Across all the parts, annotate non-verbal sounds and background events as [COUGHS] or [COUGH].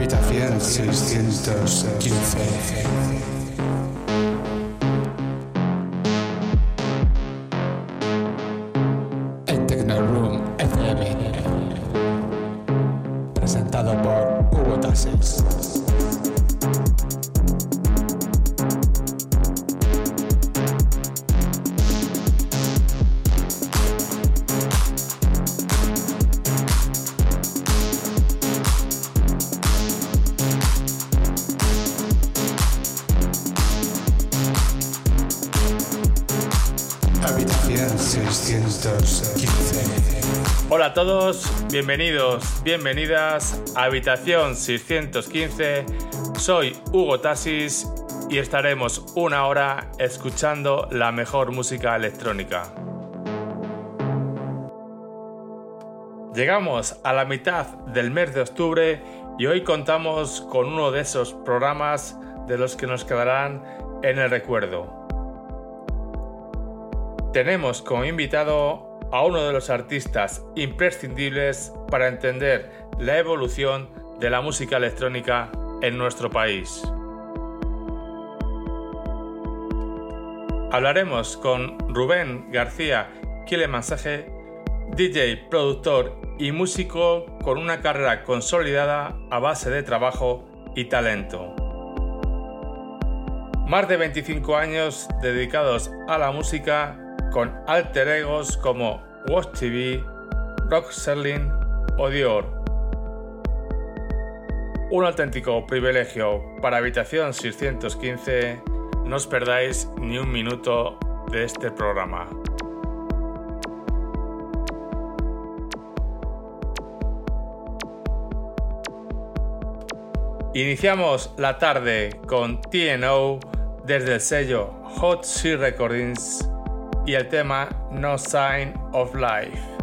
Habitación 615. Bienvenidos, bienvenidas a Habitación 615. Soy Hugo Tasis y estaremos una hora escuchando la mejor música electrónica. Llegamos a la mitad del mes de octubre y hoy contamos con uno de esos programas de los que nos quedarán en el recuerdo. Tenemos como invitado a uno de los artistas imprescindibles para entender la evolución de la música electrónica en nuestro país. Hablaremos con Rubén García Quilemansaje, DJ, productor y músico con una carrera consolidada a base de trabajo y talento. Más de 25 años dedicados a la música con alter egos como Watch TV, Rock Serling o Dior. Un auténtico privilegio para Habitación 615. No os perdáis ni un minuto de este programa. Iniciamos la tarde con TNO desde el sello Hot Sea Recordings y el tema No Sign of Life.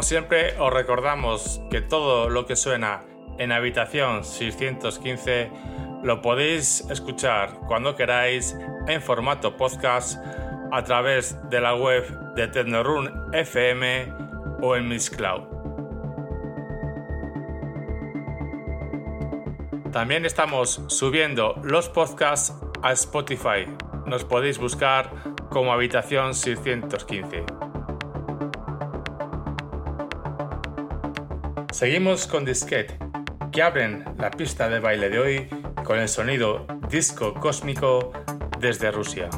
Como siempre, os recordamos que todo lo que suena en habitación 615 lo podéis escuchar cuando queráis en formato podcast a través de la web de Tecnorun FM o en Miss Cloud. También estamos subiendo los podcasts a Spotify. Nos podéis buscar como Habitación 615. Seguimos con Disquette, que abren la pista de baile de hoy con el sonido disco cósmico desde Rusia.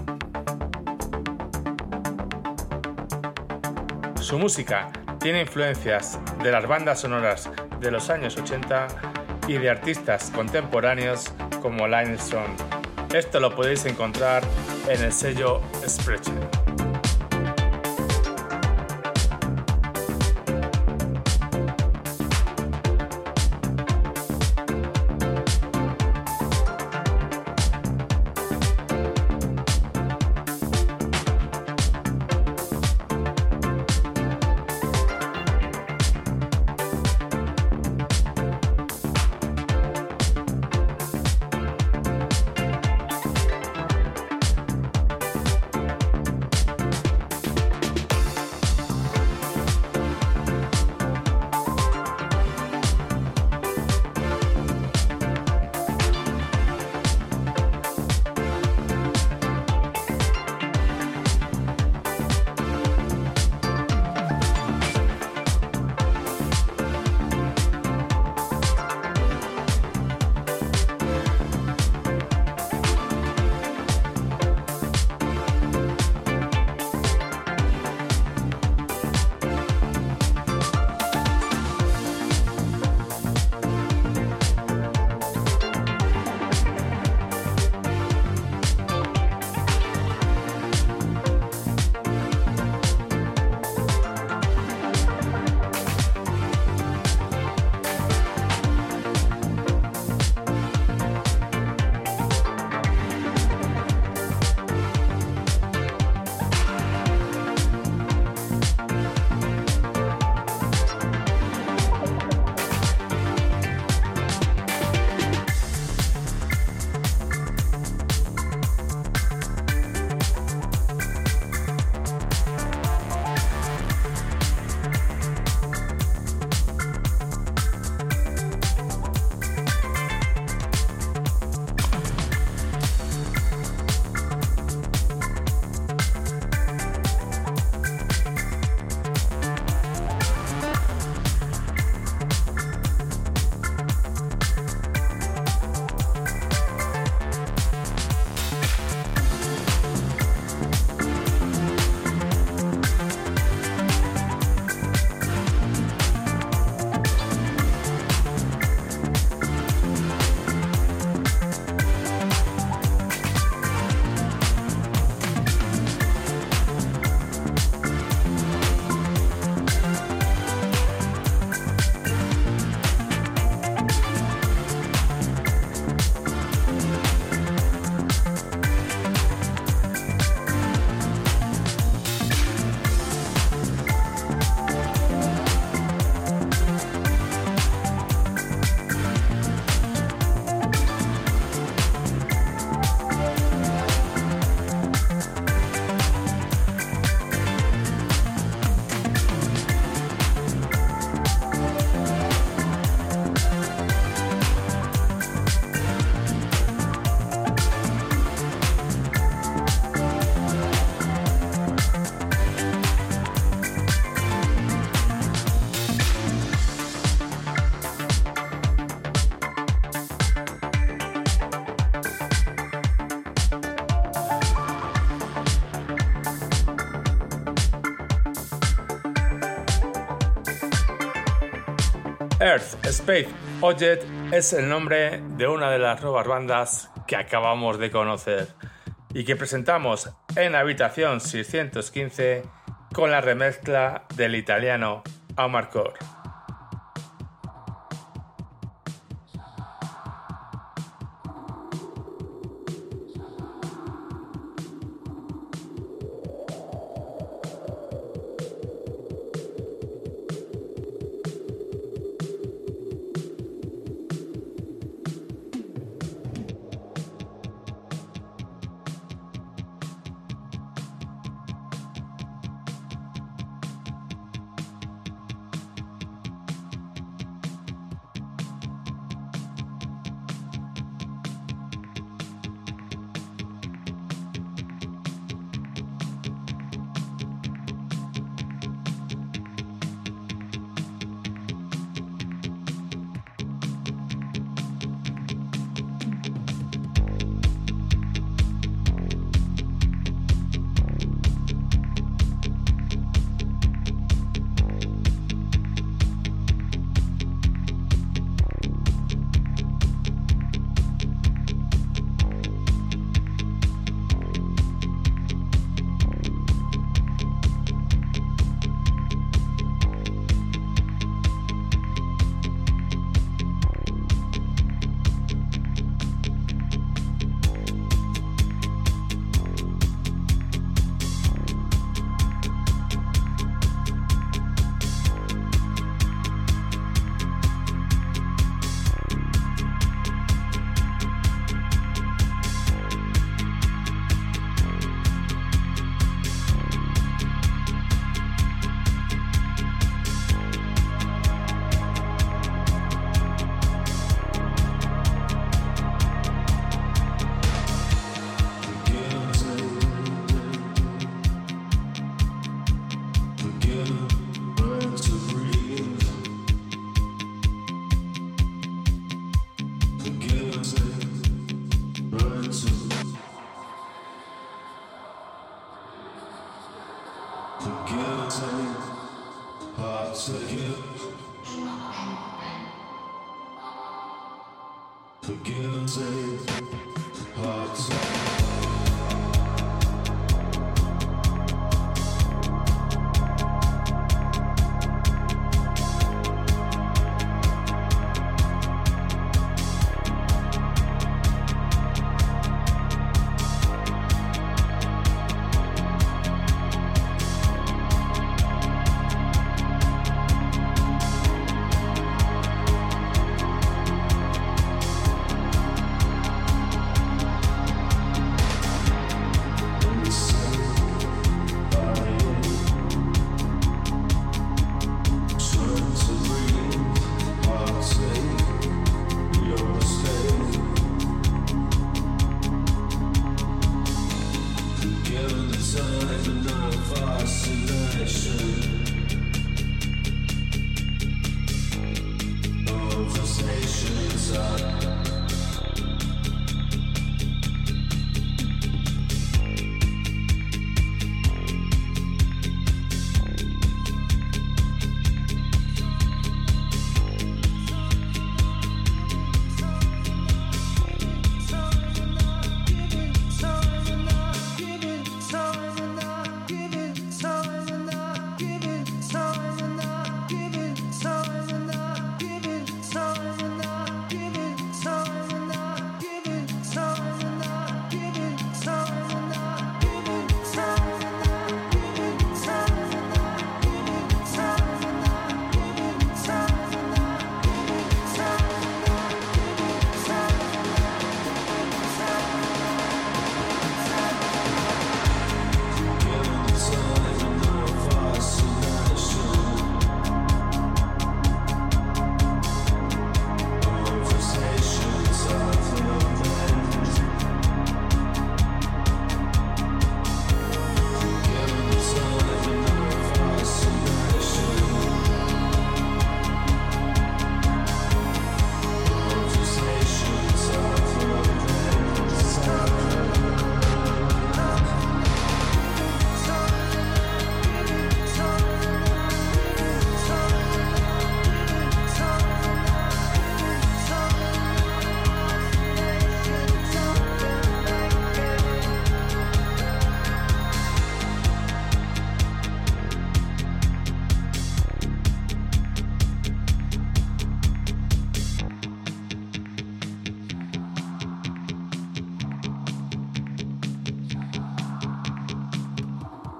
Su música tiene influencias de las bandas sonoras de los años 80 y de artistas contemporáneos como Line Stone. Esto lo podéis encontrar en el sello Sprecher. Earth Space Object es el nombre de una de las nuevas bandas que acabamos de conocer y que presentamos en Habitación 615 con la remezcla del italiano Amarcord.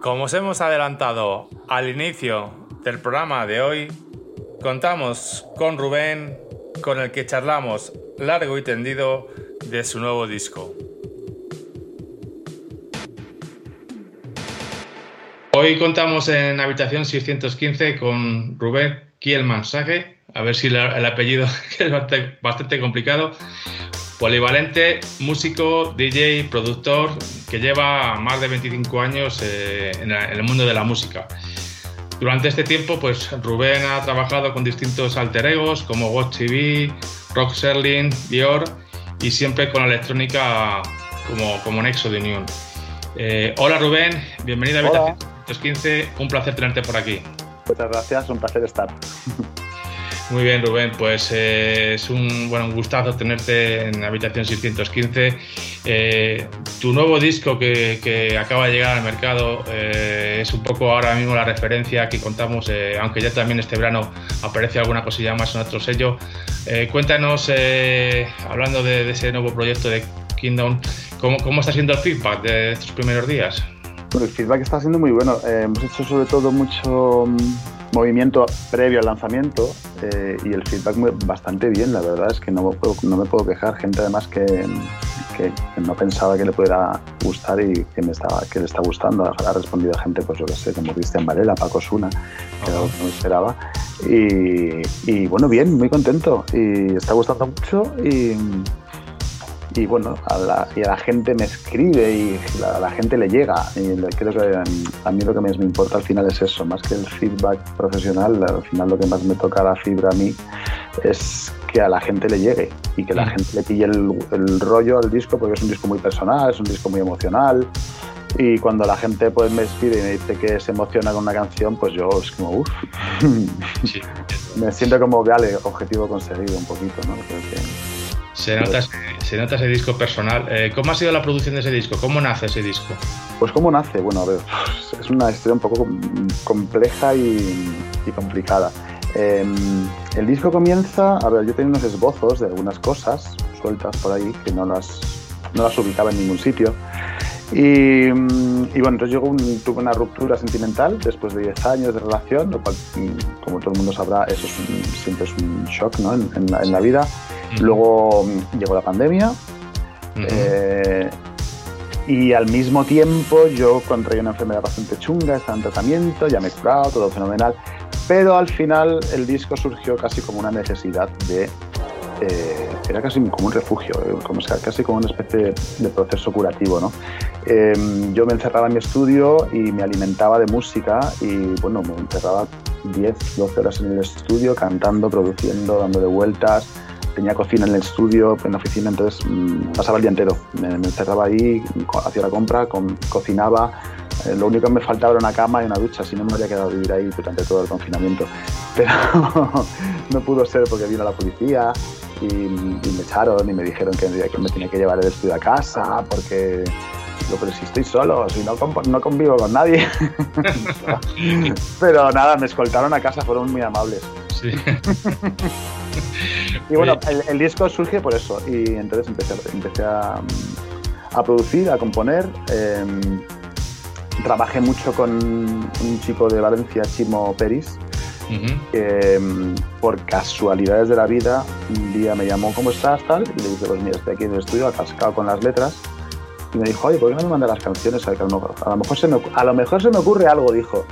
Como os hemos adelantado al inicio del programa de hoy, contamos con Rubén, con el que charlamos largo y tendido de su nuevo disco. Hoy contamos en habitación 615 con Rubén Kielman Sage, a ver si el apellido [LAUGHS] es bastante complicado, Polivalente, músico, DJ, productor, que lleva más de 25 años eh, en el mundo de la música. Durante este tiempo, pues Rubén ha trabajado con distintos alter egos como Watch TV, Rock Serling, Dior y siempre con la electrónica como, como nexo de unión. Eh, hola Rubén, bienvenido a Habitación 215, un placer tenerte por aquí. Muchas gracias, un placer estar. [LAUGHS] Muy bien, Rubén, pues eh, es un, bueno, un gustazo tenerte en Habitación 615. Eh, tu nuevo disco que, acaba de llegar al mercado eh, es un poco ahora mismo la referencia que contamos, aunque ya también este verano aparece alguna cosilla más en otro sello. cuéntanos, hablando de, ese nuevo proyecto de Kingdom, ¿cómo, ¿cómo, está siendo el feedback de estos primeros días? Bueno, el feedback está siendo muy bueno. hemos hecho sobre todo mucho movimiento previo al lanzamiento eh, y el feedback bastante bien, la verdad es que no no me puedo quejar. Gente además que, que, no pensaba que le pudiera gustar y que, me estaba, que le está gustando. Ha, respondido gente, pues yo que sé, como Cristian Varela, Paco Suna, que no esperaba. Y, y, bueno, bien, muy contento y está gustando mucho y y bueno, a la, y a la gente me escribe y a la gente le llega. Y creo que a mí lo que más me importa al final es eso, más que el feedback profesional, al final lo que más me toca la fibra a mí es que a la gente le llegue y que la gente le pille el, rollo al disco porque es un disco muy personal, es un disco muy emocional Y cuando la gente pues me despide y me dice que se emociona con una canción, pues yo es como, uff, [LAUGHS] me siento como, vale, objetivo conseguido un poquito, ¿no? Creo que... Se nota, se nota ese disco personal. Eh, ¿Cómo ha sido la producción de ese disco? ¿Cómo nace ese disco? Pues cómo nace, bueno, a ver, es una historia un poco compleja y, complicada. Em, el disco comienza, a ver, yo tenía unos esbozos de algunas cosas sueltas por ahí que no las, no las ubicaba en ningún sitio. Y, bueno, entonces yo tuve una ruptura sentimental después de 10 años de relación, lo cual, mm, como todo el mundo sabrá, eso siempre es un shock ¿no? en, la, vida. Luego mm, llegó la pandemia eh, y al mismo tiempo yo contraí una enfermedad bastante chunga, estaba en tratamiento, ya me he curado, todo fenomenal, pero al final el disco surgió casi como una necesidad de eh, era casi como un refugio, eh, como, casi como una especie de, proceso curativo. ¿no? Em, yo me encerraba en mi estudio y me alimentaba de música y bueno, me encerraba 10, 12 horas en el estudio cantando, produciendo, dándole vueltas. Tenía cocina en el estudio, en la oficina, entonces mm, pasaba el día entero. Me, encerraba ahí, hacía la compra, cocinaba, eh, lo único que me faltaba era una cama y una ducha, si no me habría quedado vivir ahí durante todo el confinamiento. [LAUGHS] Pero [LAUGHS] no pudo ser porque vino la policía y, me echaron y me dijeron que, me tenía que llevar el estudio a casa porque yo, pero si estoy solo, si no, no convivo con nadie. [LAUGHS] pero nada, me escoltaron a casa, fueron muy amables. Sí. y bueno, el, disco surge por eso y entonces empecé, empecé a, a producir, a componer. Em, trabajé mucho con un chico de Valencia, Chimo Peris, mm, por casualidades de la vida un día me llamó, ¿cómo estás? Tal, y le dije, pues mira, estoy aquí en el estudio atascado con las letras. Y me dijo, oye, ¿por qué no me mandas las canciones? A, lo mejor, a, lo mejor se me, a lo mejor se me ocurre algo, dijo.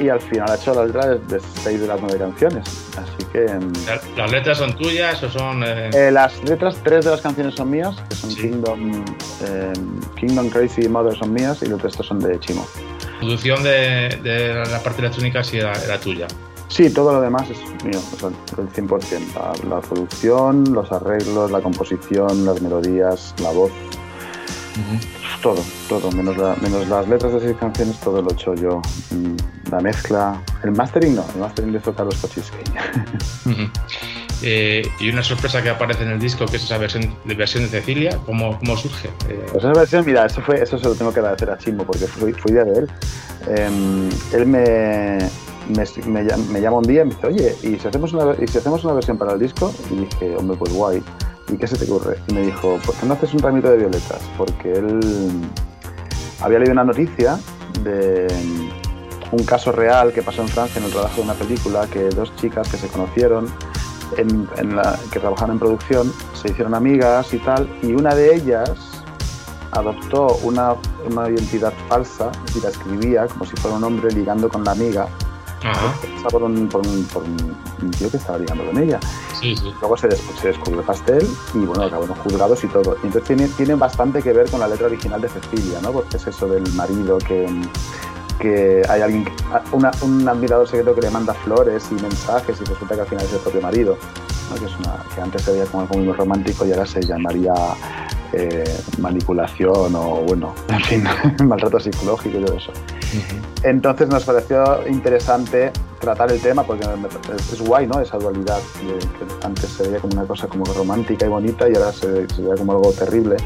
Y al final ha hecho las letras de seis de las nueve canciones. Así que. Mm, ¿Las letras son tuyas o son.? Eh? Eh, las letras, tres de las canciones son mías, que son Kingdom, eh, Kingdom Crazy y Mother son mías, y los restos son de Chimo. La producción de, de la parte electrónica sí era, era tuya. Sí, todo lo demás es mío, el 100%. La, producción, los arreglos, la composición, las melodías, la voz. Todo, todo, menos, menos las letras de seis canciones, todo lo he hecho yo. Mm, la mezcla, el mastering no, el mastering de Carlos Kochiski. Eh, y una sorpresa que aparece en el disco, que es esa versión de, versión de Cecilia, ¿cómo, cómo surge? Eh, pues esa versión, mira, eso, fue, eso se lo tengo que agradecer a Chimbo, porque fui, fui de él. Em, él me, me, llama un día y me dice, oye, ¿y si, hacemos una, ¿y si hacemos una versión para el disco? Y dije, hombre, pues guay. ¿Y qué se te ocurre? Y me dijo, ¿por qué no haces un ramito de violetas? Porque él había leído una noticia de un caso real que pasó en Francia en el trabajo de una película, que dos chicas que se conocieron, que trabajaban en producción, se hicieron amigas y tal, y una de ellas adoptó una, una identidad falsa y la escribía como si fuera un hombre ligando con la amiga por un, por, un, por un, tío que estaba ligando con ella. Luego se, se, descubrió el pastel y bueno, acabó en juzgados y todo. Y entonces tiene, tiene bastante que ver con la letra original de Cecilia, ¿no? Porque es eso del marido que, que hay alguien, una, un admirador secreto que le manda flores y mensajes y resulta que al final es el propio marido, que, es una, que antes se veía como algo muy romántico y ahora se llamaría eh, manipulación o, bueno, [LAUGHS] en fin, [LAUGHS] maltrato psicológico y todo eso. Entonces nos pareció interesante tratar el tema porque es, guay, ¿no? Esa dualidad que antes se veía como una cosa como romántica y bonita y ahora se, se veía como algo terrible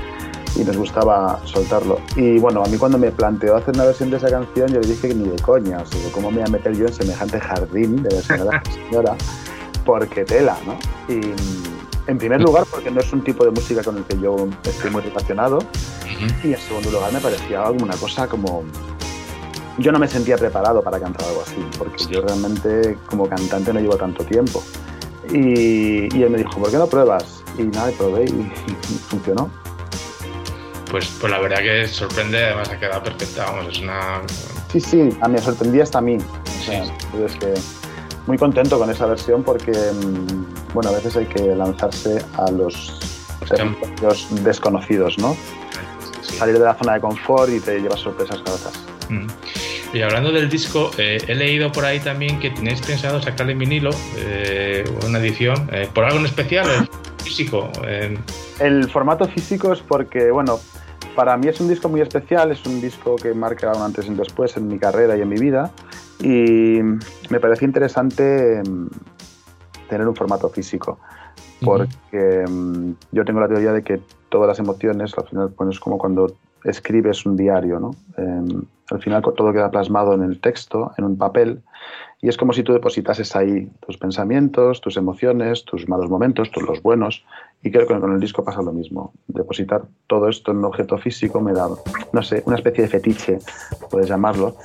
y nos gustaba soltarlo. Y bueno, a mí cuando me planteó hacer una versión de esa canción, yo le dije que ni de coña, o sea, ¿cómo me voy a meter yo en semejante jardín de la [LAUGHS] señora? Porque tela, ¿no? Y en primer lugar, porque no es un tipo de música con el que yo estoy muy relacionado. Y en segundo lugar, me parecía alguna cosa como. Yo no me sentía preparado para cantar algo así, porque yo realmente, como cantante, no llevo tanto tiempo. Y, y él me dijo, ¿por qué no pruebas? Y nada, probé y, funcionó. Pues, pues la verdad que sorprende, además ha quedado perfecta, vamos, es una... Sí, sí, a mí me sorprendía hasta a mí. O sea, es que muy contento con esa versión porque, mm, bueno, a veces hay que lanzarse a los territorios desconocidos, ¿no? Salir de la zona de confort y te llevas sorpresas gratas. Mm. Y hablando del disco, eh, he leído por ahí también que tenéis pensado sacarle en vinilo eh, una edición, eh, ¿por algo en especial? ¿Físico? El formato físico es porque, bueno, para mí es un disco muy especial, es un disco que marca un antes y un después en mi carrera y en mi vida y me parece interesante mm, tener un formato físico porque mm, yo tengo la teoría de que todas las emociones al final pues, es como cuando escribes un diario, ¿no? Al final todo queda plasmado en el texto, en un papel, y es como si tú depositases ahí tus pensamientos, tus emociones, tus malos momentos, tus los buenos, y creo que con el disco pasa lo mismo. Depositar todo esto en un objeto físico me da, no sé, una especie de fetiche, puedes llamarlo.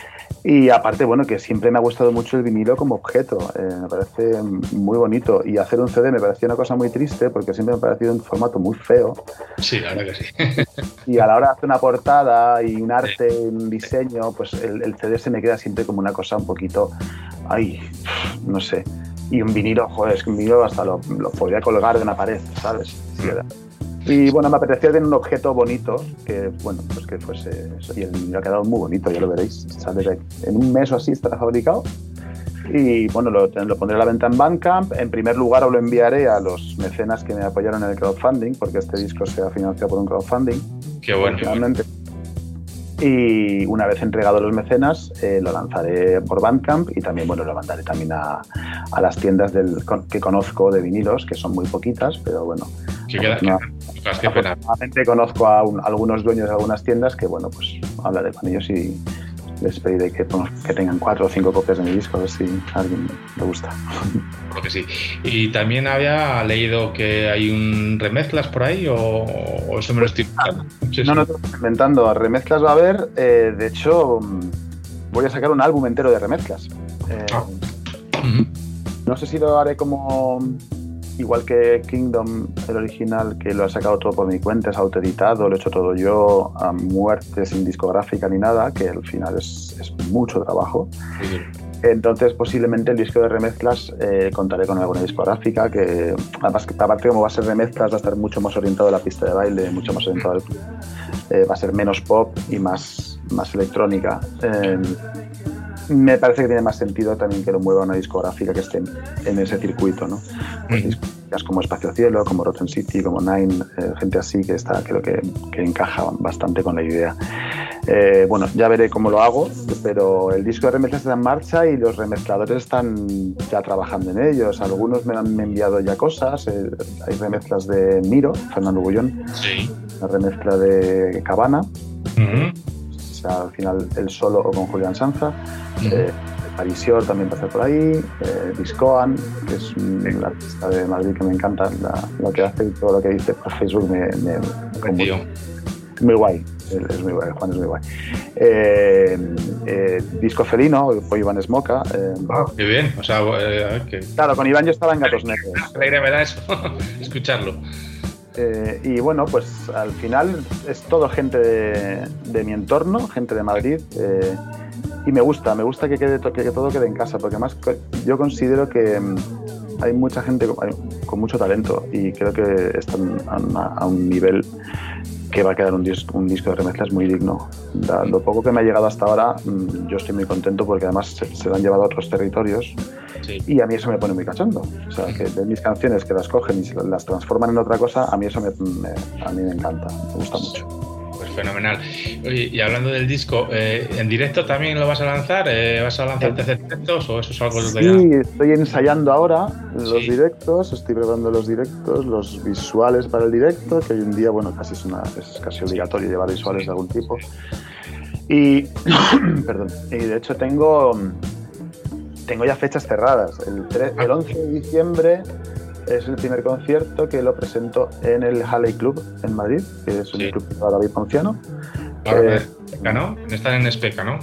Y aparte, bueno, que siempre me ha gustado mucho el vinilo como objeto. Eh, me parece muy bonito. Y hacer un CD me parecía una cosa muy triste porque siempre me ha parecido un formato muy feo. Sí, la verdad que sí. y a la hora de hacer una portada y un arte, un diseño, pues el, el CD se me queda siempre como una cosa un poquito, ay, no sé y un vinilo, joder, es que un vinilo hasta lo, podría colgar de una pared, ¿sabes? Y bueno, me apetecía tener un objeto bonito, que bueno, pues que fuese Y el vinilo ha quedado muy bonito, ya lo veréis. ¿sabes? En un mes o así estará fabricado. Y bueno, lo, pondré a la venta en Bandcamp. En primer lugar, lo enviaré a los mecenas que me apoyaron en el crowdfunding, porque este disco se ha financiado por un crowdfunding. Qué bueno. Finalmente. Y una vez entregado los mecenas, eh, lo lanzaré por Bandcamp y también bueno, lo mandaré también a, a las tiendas del, que conozco de vinilos, que son muy poquitas, pero bueno. ¿Qué queda? afortunadamente conozco a algunos dueños de algunas tiendas que bueno, pues hablaré con ellos y les pediré que, que tengan cuatro o cinco copias de mi disco, a ver si a alguien le gusta. [LAUGHS] Creo que sí. ¿Y también había leído que hay un remezclas por ahí o, eso me lo estoy inventando? no, no, estoy inventando. Remezclas va a haber. Eh, de hecho, voy a sacar un álbum entero de remezclas. Eh, ah. No sé si lo haré como igual que Kingdom, el original, que lo he sacado todo por mi cuenta, es autoeditado, lo he hecho todo yo, a muerte, sin discográfica ni nada, que al final es, es mucho trabajo. Entonces, posiblemente el disco de remezclas eh, contaré con alguna discográfica que, además, aparte como va a ser remezclas, va a estar mucho más orientado a la pista de baile, mucho más orientado al club. Eh, va a ser menos pop y más, más electrónica. Eh, me parece que tiene más sentido también que lo mueva una discográfica que esté en, ese circuito, ¿no? Discográficas como Espacio Cielo, como Rotten City, como Nine, eh, gente así que está, creo que, que encaja bastante con la idea. Eh, bueno, ya veré cómo lo hago, pero el disco de remezclas está en marcha y los remezcladores están ya trabajando en ellos. Algunos me han enviado ya cosas. Eh, hay remezclas de Miro, Fernando Bullón, sí. una remezcla de Cabana. O sea, al final el solo o con Julián Sanza. Eh, Parisior también pasa por ahí, eh, Discoan, que es un artista de Madrid que me encanta lo que hace y todo lo que dice por Facebook me, me, muy, guay. Es muy guay, Juan es muy guay. Eh, disco Felino, por Iván Esmoca. Ah, qué bien, o sea, que... Claro, con Iván yo estaba en Gatos Negros. [LAUGHS] Alegre me da eso, [LAUGHS] escucharlo. y bueno, pues al final es todo gente de, de mi entorno, gente de Madrid y me gusta, me gusta que, quede, que, todo quede en casa, porque además yo considero que mm, hay mucha gente con, mucho talento y creo que están a, un nivel que va a quedar un, disco, un disco de remezclas muy digno. lo poco que me ha llegado hasta ahora, mm, yo estoy muy contento porque además se, lo han llevado a otros territorios y a mí eso me pone muy cachondo. O sea, que de mis canciones que las cogen y las transforman en otra cosa, a mí eso me, a mí me encanta, me gusta mucho fenomenal. y hablando del disco, eh, ¿en directo también lo vas a lanzar? Eh, ¿Vas a lanzar tercer directos o eso es algo de Sí, estoy ensayando ahora los directos, estoy preparando los directos, los visuales para el directo, que hoy en día, bueno, casi es, una, es casi obligatorio llevar visuales de algún tipo. Y, [COUGHS] perdón, y de hecho tengo, tengo ya fechas cerradas. El, el 11 de diciembre es el primer concierto que lo presento en el Halley Club en Madrid, que es un club para David Ponciano. eh, ¿no? Están en Especa, ¿no?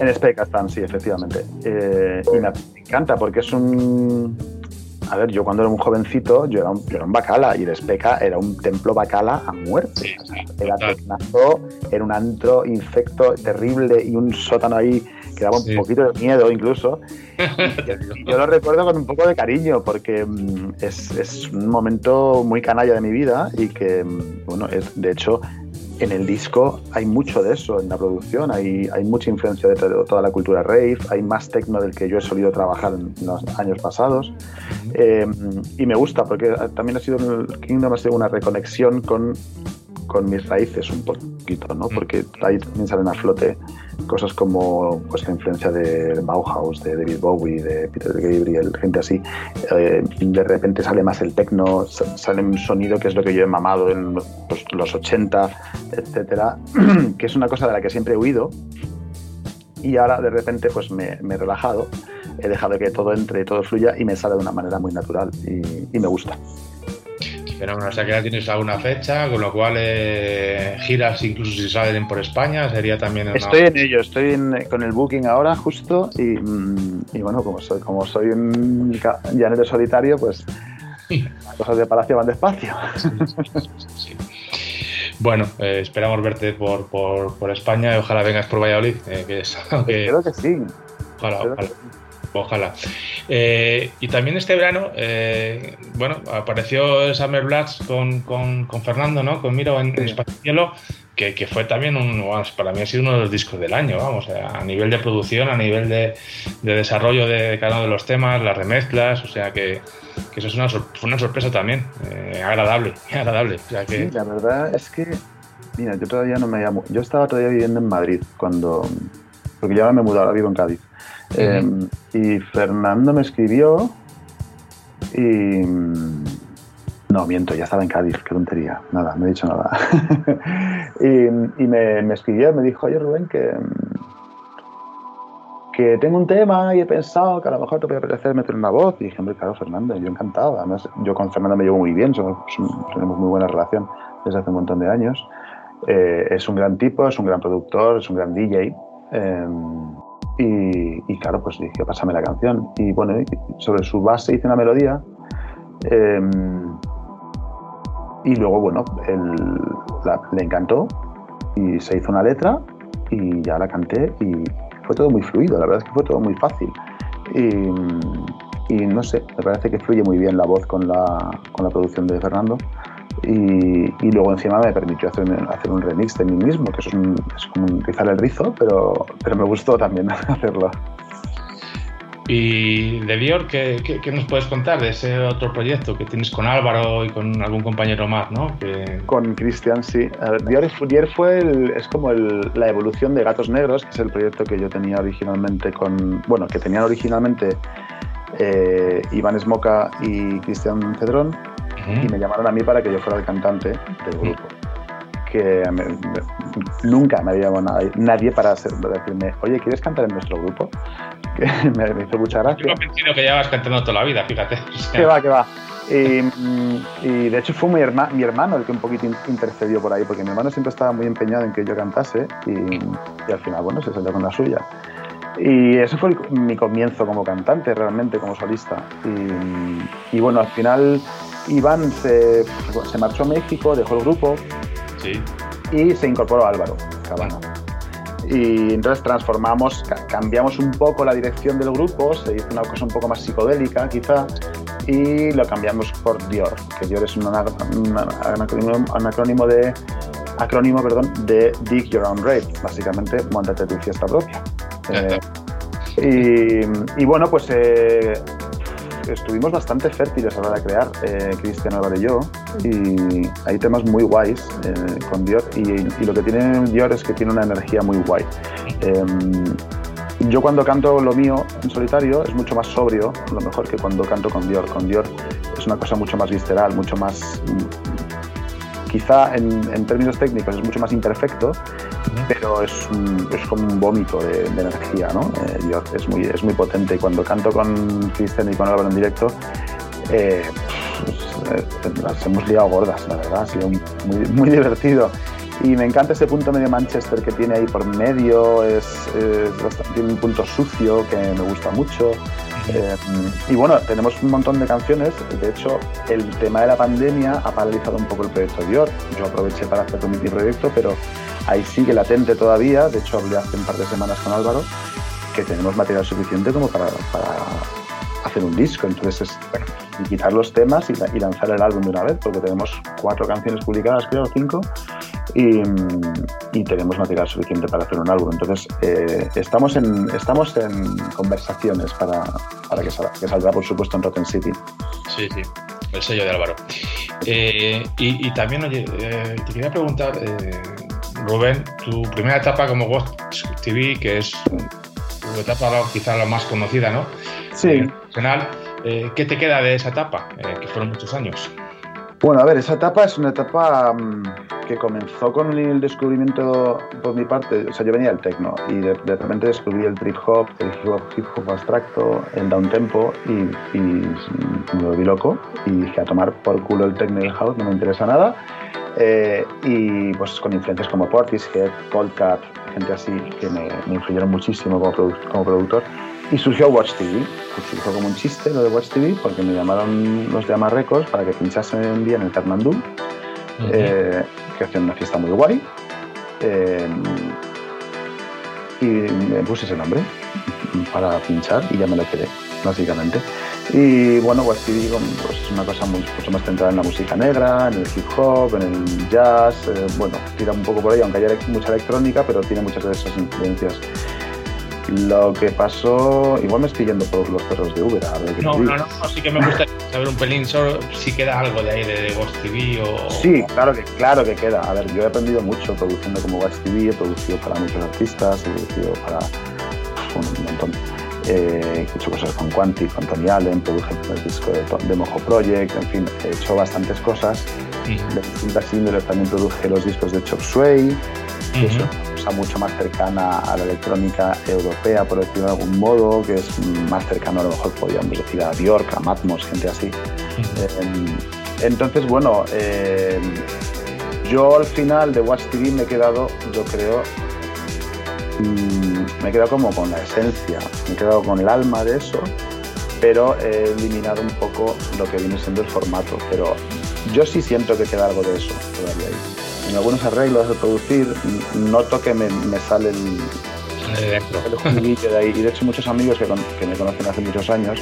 En Especa están, sí, efectivamente. Eh, y me encanta porque es un... A ver, yo cuando era un jovencito, yo era un, yo era un bacala y el Especa era un templo bacala a muerte. era tecnazo, era un antro infecto terrible y un sótano ahí que daba un poquito de miedo incluso. [LAUGHS] yo lo recuerdo con un poco de cariño porque mm, es, es, un momento muy canalla de mi vida y que, mm, bueno, es, de hecho, en el disco hay mucho de eso en la producción, hay, hay mucha influencia de toda la cultura rave, hay más techno del que yo he solido trabajar en los años pasados. Eh, y me gusta porque también ha sido Kingdom ha sido una reconexión con con mis raíces un poquito, ¿no? Porque ahí también salen a flote cosas como pues, la influencia de Bauhaus, de David Bowie, de Peter Gabriel, gente así. Eh, de repente sale más el techno, sale un sonido que es lo que yo he mamado en los, los 80, etcétera, [CLEARS THROAT] que es una cosa de la que siempre he huido y ahora de repente pues me, he relajado, he dejado que todo entre, todo fluya y me sale de una manera muy natural y, me gusta. Pero o sea que ya tienes alguna fecha, con lo cual eh, giras incluso si salen por España, sería también... Estoy en ello, estoy con el booking ahora justo y, mm, bueno, como soy, como soy un llanero solitario, pues las cosas de Palacio van despacio. Sí. Bueno, eh, esperamos verte por, por, España y ojalá vengas por Valladolid. Eh, que es, Creo que sí. Ojalá, ojalá. Ojalá. Eh, y también este verano, bueno, apareció Summer Blast con, con, con, Fernando, ¿no? Con Miro en, Espacio Cielo, que, que, fue también un, para mí ha sido uno de los discos del año, vamos, a nivel de producción, a nivel de, de desarrollo de cada uno de los temas, las remezclas, o sea que, que eso es una, fue una sorpresa también, eh, agradable, [LAUGHS] agradable. que... Sí, la verdad es que, mira, yo todavía no me llamo, yo estaba todavía viviendo en Madrid cuando, porque ya me he mudado, ahora vivo en Cádiz. Em, y Fernando me escribió y... No, miento, ya estaba en Cádiz, qué tontería. Nada, no he dicho nada. [LAUGHS] y, me, me, escribió, me dijo, oye Rubén, que, que tengo un tema y he pensado que a lo mejor te puede apetecer meter una voz. Y dije, hombre, claro, Fernando, yo encantado. Además, yo con Fernando me llevo muy bien, somos, tenemos muy buena relación desde hace un montón de años. Eh, es un gran tipo, es un gran productor, es un gran DJ. Em, y, claro, pues dije, pásame la canción. Y bueno, sobre su base hice una melodía. Em, y luego, bueno, le encantó y se hizo una letra y ya la canté y fue todo muy fluido, la verdad es que fue todo muy fácil. Y, no sé, me parece que fluye muy bien la voz con la, con la producción de Fernando. Y, y, luego encima me permitió hacer, hacer un remix de mí mismo, que eso es, es como rizar el rizo, pero, pero me gustó también [LAUGHS] hacerlo. Y de Dior, ¿qué, ¿qué, nos puedes contar de ese otro proyecto que tienes con Álvaro y con algún compañero más, ¿no? Con Cristian, sí. Dior, fue el, es como la evolución de Gatos Negros, que es el proyecto que yo tenía originalmente con... Bueno, que tenían originalmente eh, Iván Smoka y Cristian Cedrón, y me llamaron a mí para que yo fuera el cantante del grupo. Que nunca me había llamado nadie para, para decirme, oye, ¿quieres cantar en nuestro grupo? [LAUGHS] me, hizo mucha gracia. Yo pensado que llevas cantando toda la vida, fíjate. [LAUGHS] Que va, que va. Y, de hecho fue mi, mi, hermano el que un poquito intercedió por ahí, porque mi hermano siempre estaba muy empeñado en que yo cantase y, al final, bueno, se salió con la suya. Y eso fue mi comienzo como cantante, realmente, como solista. Y, bueno, al final Iván se, se, marchó a México, dejó el grupo sí. y se incorporó Álvaro Cabana y entonces transformamos, cambiamos un poco la dirección del grupo, se hizo una cosa un poco más psicodélica quizá, y lo cambiamos por Dior, que Dior es un, acrónimo, de acrónimo perdón, de Dig Your Own Rave, básicamente montate tu fiesta propia. [LAUGHS] Eh, y, bueno, pues eh, estuvimos bastante fértiles a la hora de crear, eh, Cristian Álvaro y yo, y hay temas muy guays eh, con Dior, y, lo que tiene Dior es que tiene una energía muy guay. Em, yo cuando canto lo mío en solitario es mucho más sobrio, lo mejor que cuando canto con Dior. Con Dior es una cosa mucho más visceral, mucho más quizá en, términos técnicos es mucho más imperfecto, pero es, es como un vómito de, energía, ¿no? Eh, es, muy, es muy potente y cuando canto con Cristian y con Álvaro en directo, eh, pues, eh, las hemos liado gordas, la verdad, ha sido muy, muy divertido. Y me encanta ese punto medio Manchester que tiene ahí por medio, es, tiene un punto sucio que me gusta mucho. Eh, y bueno, tenemos un montón de canciones. De hecho, el tema de la pandemia ha paralizado un poco el proyecto Dior. Yo aproveché para hacer mi proyecto, pero ahí sigue latente todavía. De hecho, hablé hace un par de semanas con Álvaro que tenemos material suficiente como para hacer un disco. Entonces, es quitar los temas y, lanzar el álbum de una vez, porque tenemos cuatro canciones publicadas, creo, cinco, y, tenemos material suficiente para hacer un álbum. Entonces, eh, estamos, en, estamos en conversaciones para, para que, salga, que saldrá, por supuesto, en Rotten City. Sí, sí. el sello de Álvaro. Eh, y, también, oye, eh, te quería preguntar, Rubén, tu primera etapa como Watch TV, que es tu etapa quizá la más conocida, ¿no? Sí. ¿Qué te queda de esa etapa, que fueron muchos años? Bueno, a ver, esa etapa es una etapa mm, que comenzó con el descubrimiento por mi parte, o sea, yo venía del techno y de, repente descubrí el trip hop, el hip hop, abstracto, el down tempo y, me volví loco y dije a tomar por culo el techno y el house, no me interesa nada. Eh, y pues con influencias como Portishead, Coldcat, gente así que me, influyeron muchísimo como, como productor. Y surgió Watch TV, pues surgió como un chiste lo de Watch TV, porque me llamaron los de Ama Records para que pinchasen un día en el Kathmandu, eh, que hacían una fiesta muy guay. Eh, y me puse ese nombre para pinchar y ya me lo quedé, básicamente. Y bueno, Watch TV pues, es una cosa mucho más centrada en la música negra, en el hip hop, en el jazz. Eh, bueno, tira un poco por ahí, aunque haya mucha electrónica, pero tiene muchas de esas influencias. Lo que pasó, igual me estoy yendo por los perros de Uber. A ver no, no, no, sí que me gusta saber un pelín solo si queda algo de ahí de, Ghost TV o. Sí, claro que, claro que queda. A ver, yo he aprendido mucho produciendo como Ghost TV, he producido para muchos artistas, he producido para un montón. Eh, he hecho cosas con Quantic, con Tony Allen, produje el disco de, Mojo Project, en fin, he hecho bastantes cosas de distintas índoles. También produje los discos de Chop Sway, que es una cosa mucho más cercana a la electrónica europea, por decirlo de algún modo, que es más cercano a lo mejor podríamos decir a Bjork, a Matmos, gente así. Em, entonces, bueno, em, yo al final de Watch TV me he quedado, yo creo, mm, me he quedado como con la esencia, me he quedado con el alma de eso, pero he eliminado un poco lo que viene siendo el formato. Pero yo sí siento que queda algo de eso todavía ahí algunos arreglos de producir noto que me, sale el, el de ahí. Y de hecho muchos amigos que, me conocen hace muchos años,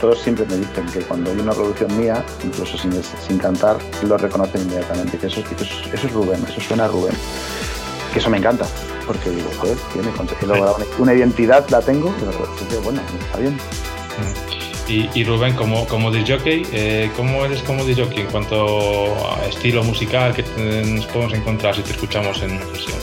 todos siempre me dicen que cuando hay una producción mía, incluso sin, cantar, lo reconocen inmediatamente, que eso, eso, es Rubén, eso suena a Rubén. Que eso me encanta, porque digo, joder, tiene, una identidad, la tengo, pero bueno, está bien. Mm. Y, Rubén, como, como jockey, eh, ¿cómo eres como jockey en cuanto a estilo musical que nos podemos encontrar si te escuchamos en sesión?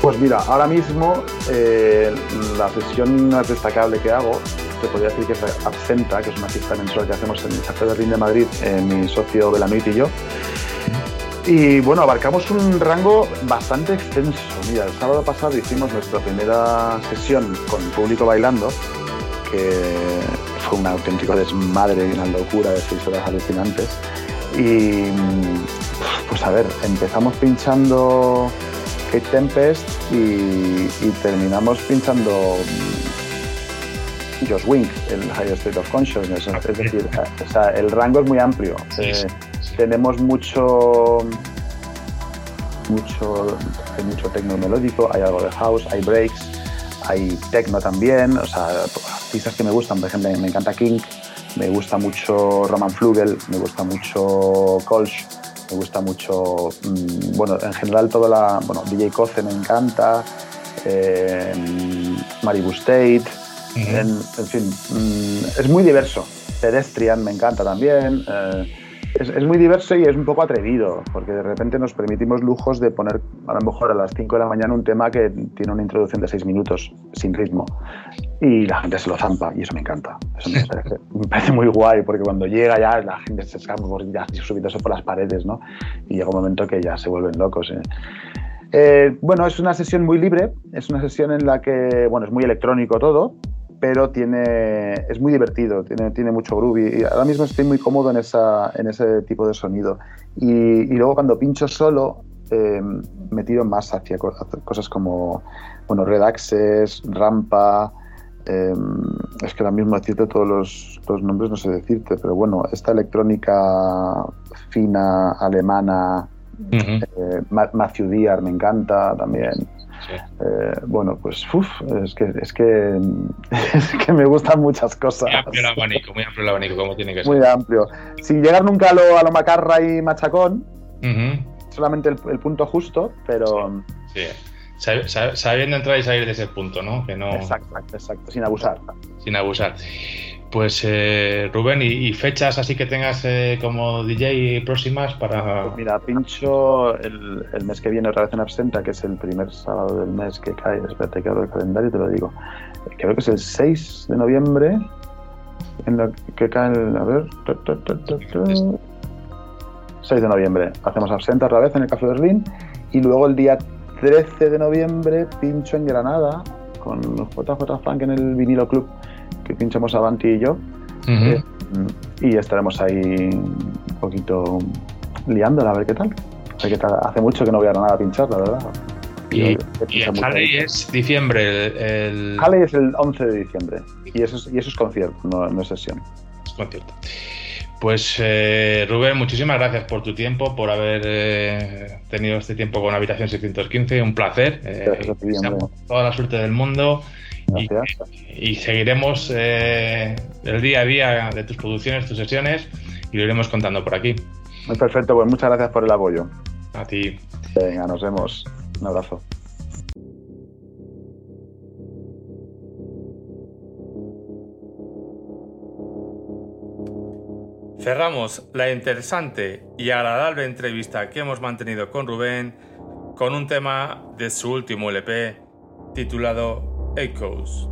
Pues mira, ahora mismo eh, la sesión más destacable que hago, te podría decir que es Absenta, que es una fiesta mensual que hacemos en el Café Berlín de Madrid, eh, mi socio Belanuit y yo. Y bueno, abarcamos un rango bastante extenso. Mira, el sábado pasado hicimos nuestra primera sesión con público bailando, que fue un auténtico desmadre y una locura de seis horas alucinantes. Y pues a ver, empezamos pinchando Kate Tempest y, terminamos pinchando Josh Wink, el Higher State of Consciousness. Es decir, el rango es muy amplio. Eh, tenemos mucho mucho, hay mucho tecno melódico, hay algo de house, hay breaks, hay techno también, o sea, artistas que me gustan, por ejemplo, me encanta King, me gusta mucho Roman Flugel, me gusta mucho Kolsch, me gusta mucho, mm, bueno, en general toda la, bueno, DJ Koze me encanta, eh, Maribu State, en, fin, mm, es muy diverso. Pedestrian me encanta también. Eh, es, muy diverso y es un poco atrevido, porque de repente nos permitimos lujos de poner a lo mejor a las 5 de la mañana un tema que tiene una introducción de 6 minutos sin ritmo y la gente se lo zampa y eso me encanta. Eso me parece, [LAUGHS] muy guay porque cuando llega ya la gente se escapa ya subiéndose por las paredes ¿no? y llega un momento que ya se vuelven locos. ¿eh? Eh, bueno, es una sesión muy libre, es una sesión en la que, bueno, es muy electrónico todo, pero tiene, es muy divertido, tiene, tiene mucho groovy. Y ahora mismo estoy muy cómodo en, esa, en ese tipo de sonido. Y, y luego cuando pincho solo, eh, me tiro más hacia cosas como bueno, Red Access, Rampa. Eh, es que ahora mismo decirte todos los, los, nombres no sé decirte, pero bueno, esta electrónica fina, alemana, eh, Matthew Diar me encanta también. Eh, bueno, pues es, que, es, que, [LAUGHS] es que me gustan muchas cosas. Muy amplio el abanico, muy amplio el abanico, como tiene que ser. Muy amplio. Sin llegar nunca a lo, a lo macarra y machacón, solamente el, punto justo, pero... Sí, Sabiendo entrar y salir de ese punto, ¿no? Que no... Exacto, exacto, sin abusar. Sin abusar. Pues eh, Rubén, ¿y, fechas así que tengas eh, como DJ próximas para...? Pues mira, pincho el, mes que viene otra vez en Absenta, que es el primer sábado del mes que cae. Espérate que abro el calendario te lo digo. Creo que es el 6 de noviembre, en lo que cae el... A ver... 6 de noviembre. Hacemos Absenta otra vez en el Café Berlín y luego el día 13 de noviembre pincho en Granada con JJ Frank en el vinilo club que pinchamos Avanti y yo. Eh, y estaremos ahí un poquito liándola a ver qué tal. Hace mucho que no voy a nada a pinchar, la verdad. Y, y, Halley es diciembre. El... Halley es el 11 de diciembre. Y eso es, y eso es concierto, no, no es sesión. Es concierto. Pues eh, Rubén, muchísimas gracias por tu tiempo, por haber eh, tenido este tiempo con Habitación 615. Un placer. Eh, toda la suerte del mundo. Y, seguiremos el día a día de tus producciones, tus sesiones y lo iremos contando por aquí. Muy perfecto, pues muchas gracias por el apoyo. A ti. Venga, nos vemos. Un abrazo. Cerramos la interesante y agradable entrevista que hemos mantenido con Rubén con un tema de su último LP titulado Echoes.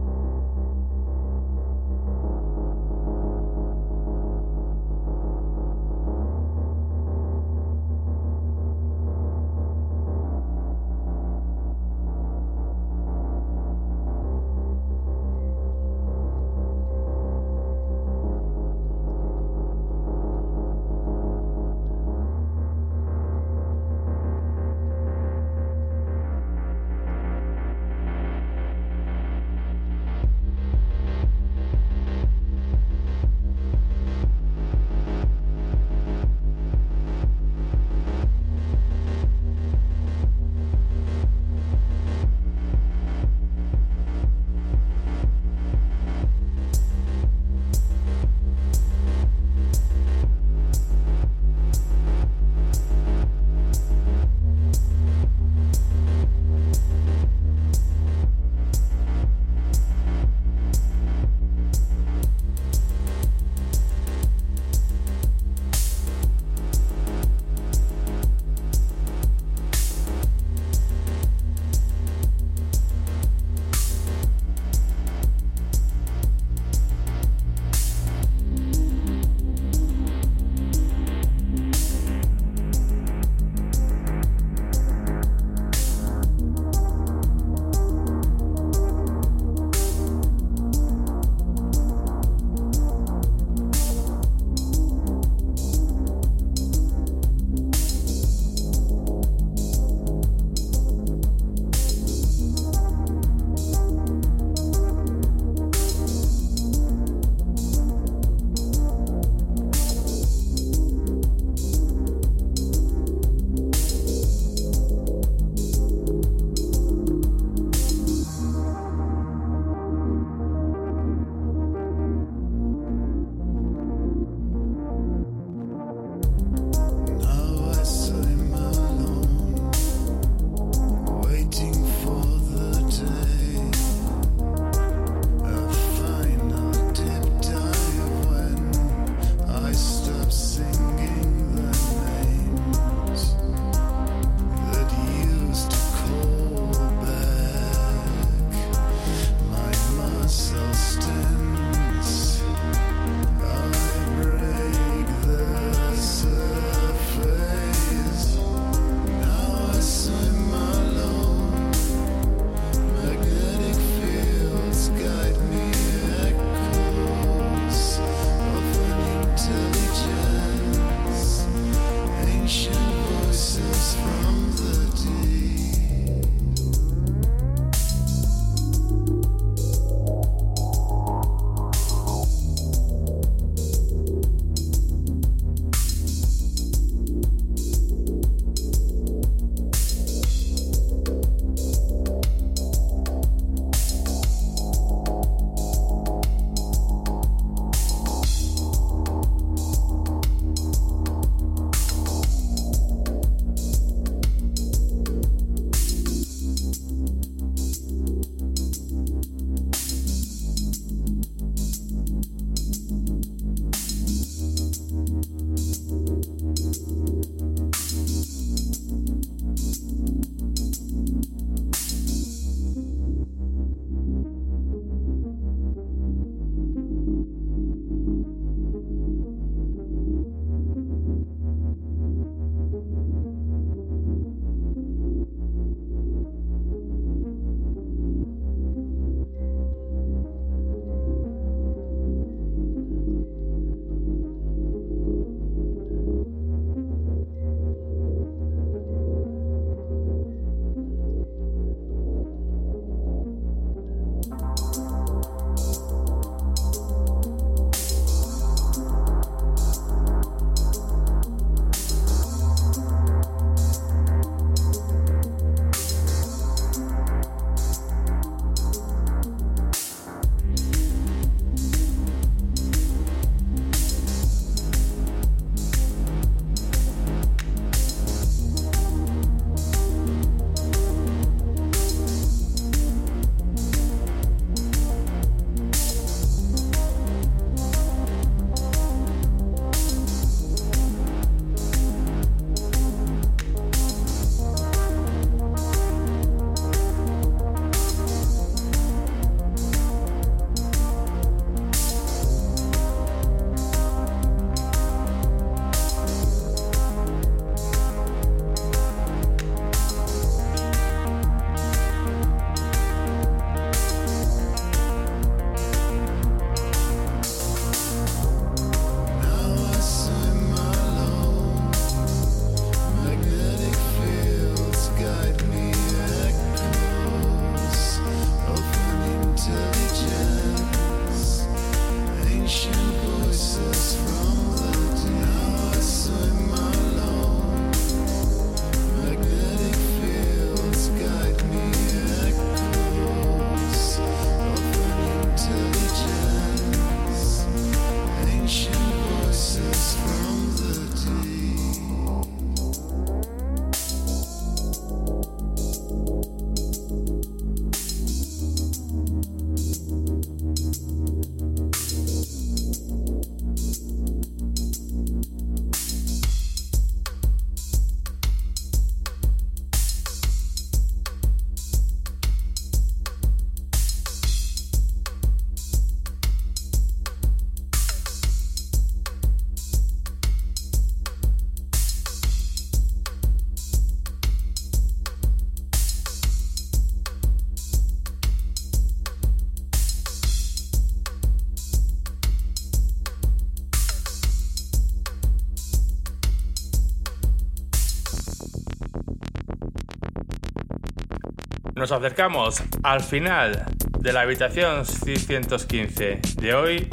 Nos acercamos al final de la habitación 615 de hoy,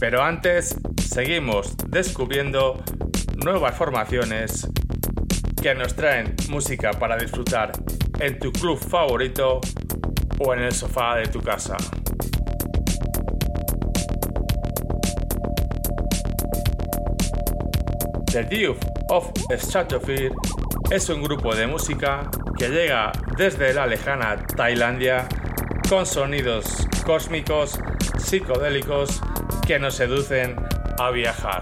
pero antes seguimos descubriendo nuevas formaciones que nos traen música para disfrutar en tu club favorito o en el sofá de tu casa. The Duke of Stratosphere es un grupo de música que llega desde la lejana Tailandia con sonidos cósmicos, psicodélicos que nos seducen a viajar.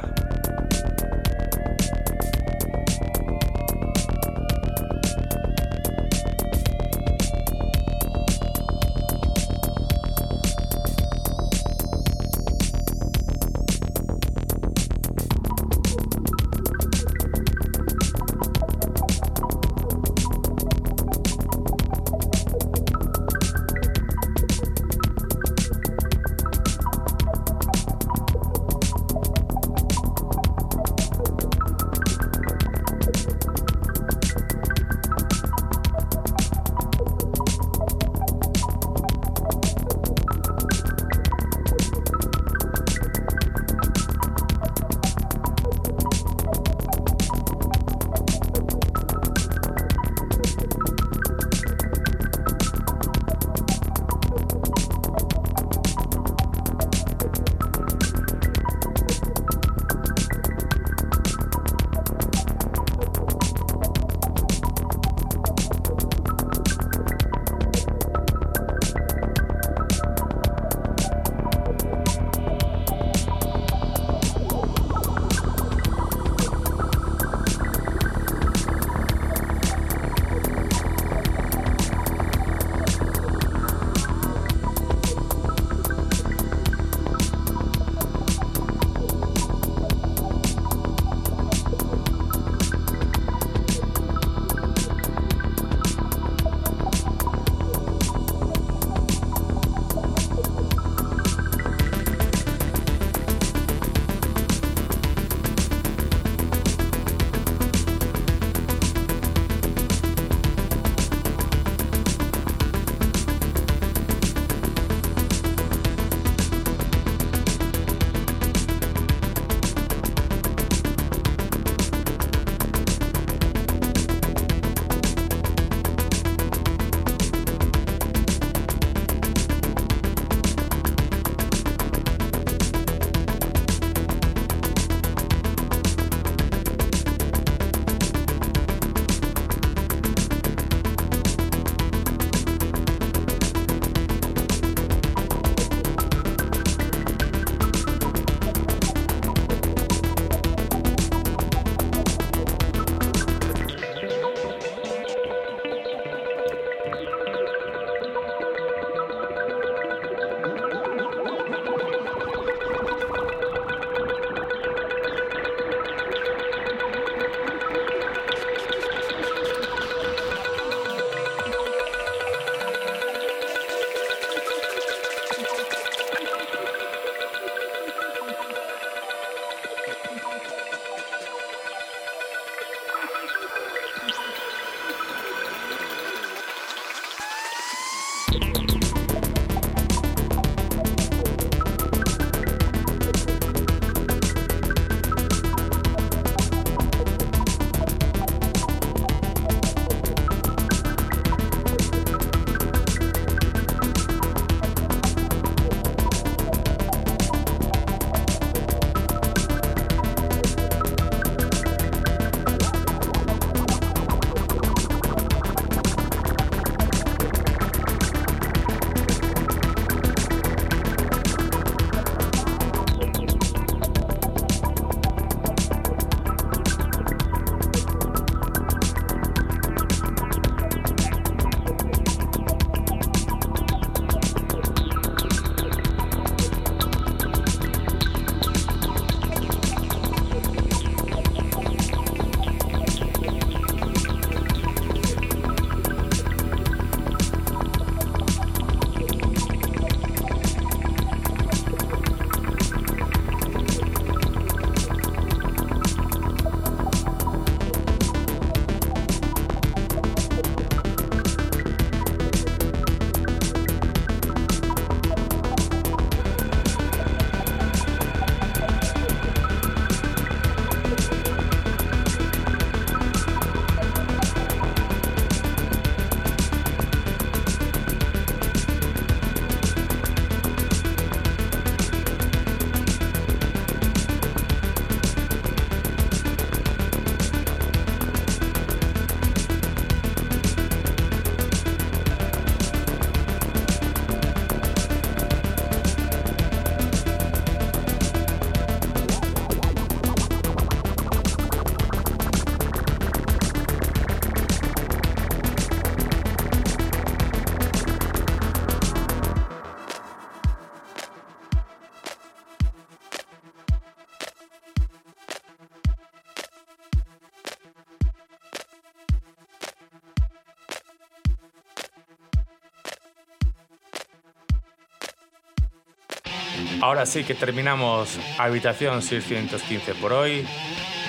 Ahora sí que terminamos habitación 615 por hoy.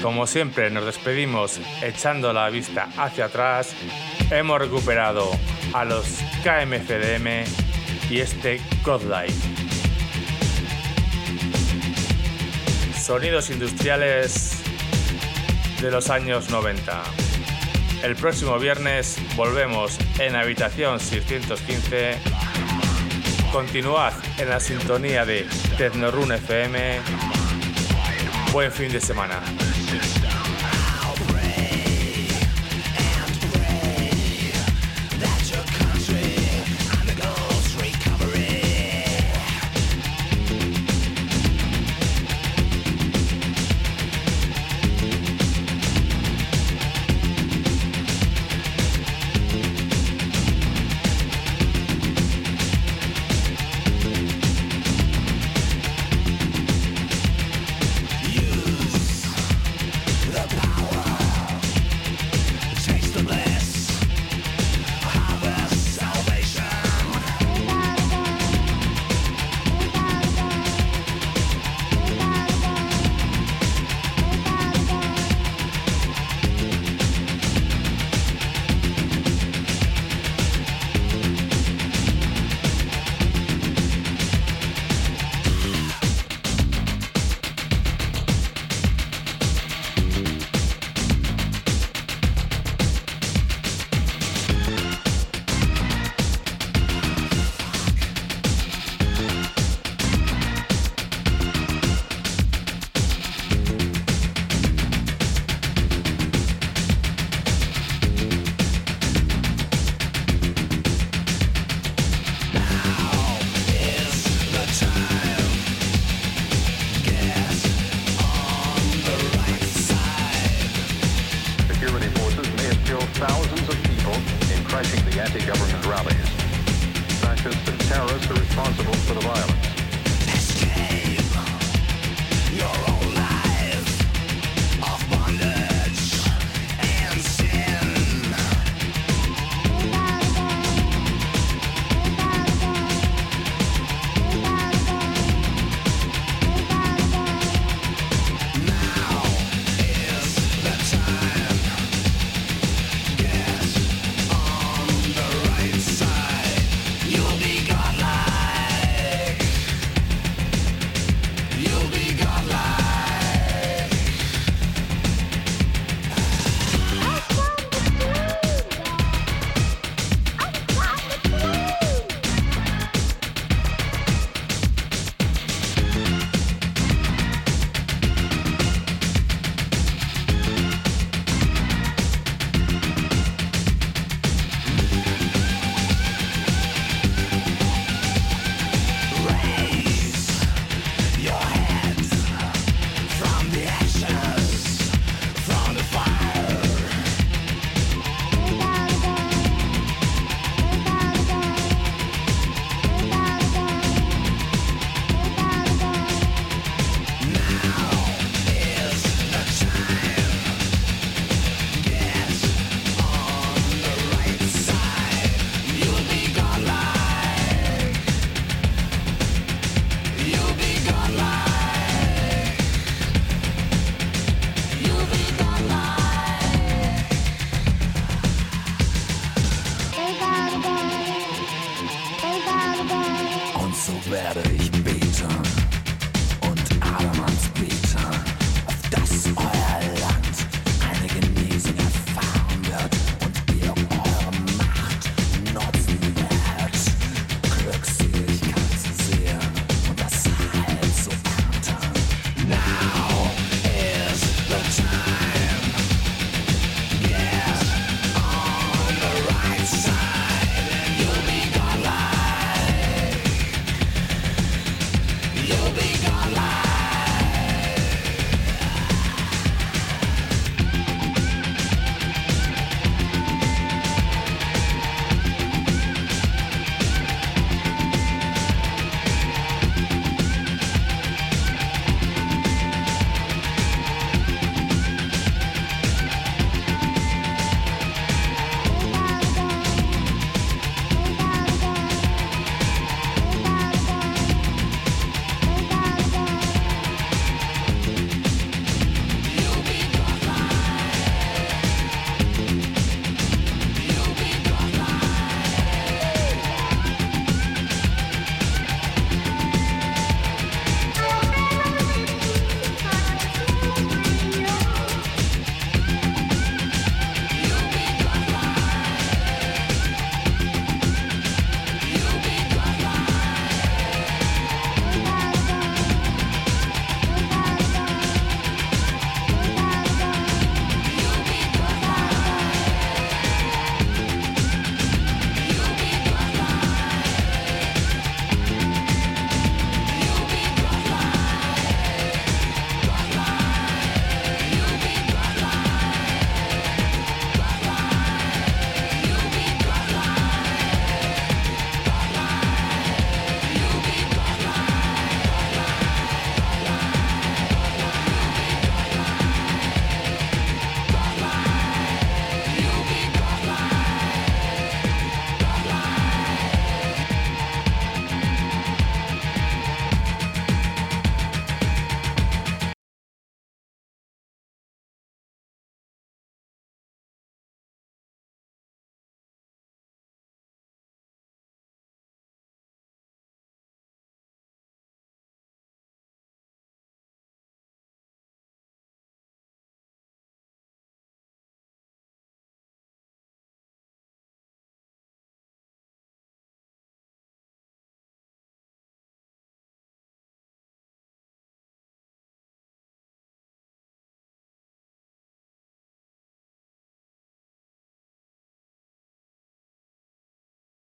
Como siempre nos despedimos echando la vista hacia atrás. Hemos recuperado a los KMFDM y este Godlight. Sonidos industriales de los años 90. El próximo viernes volvemos en habitación 615. Continuad en la sintonía de Tecnorun FM. Buen fin de semana.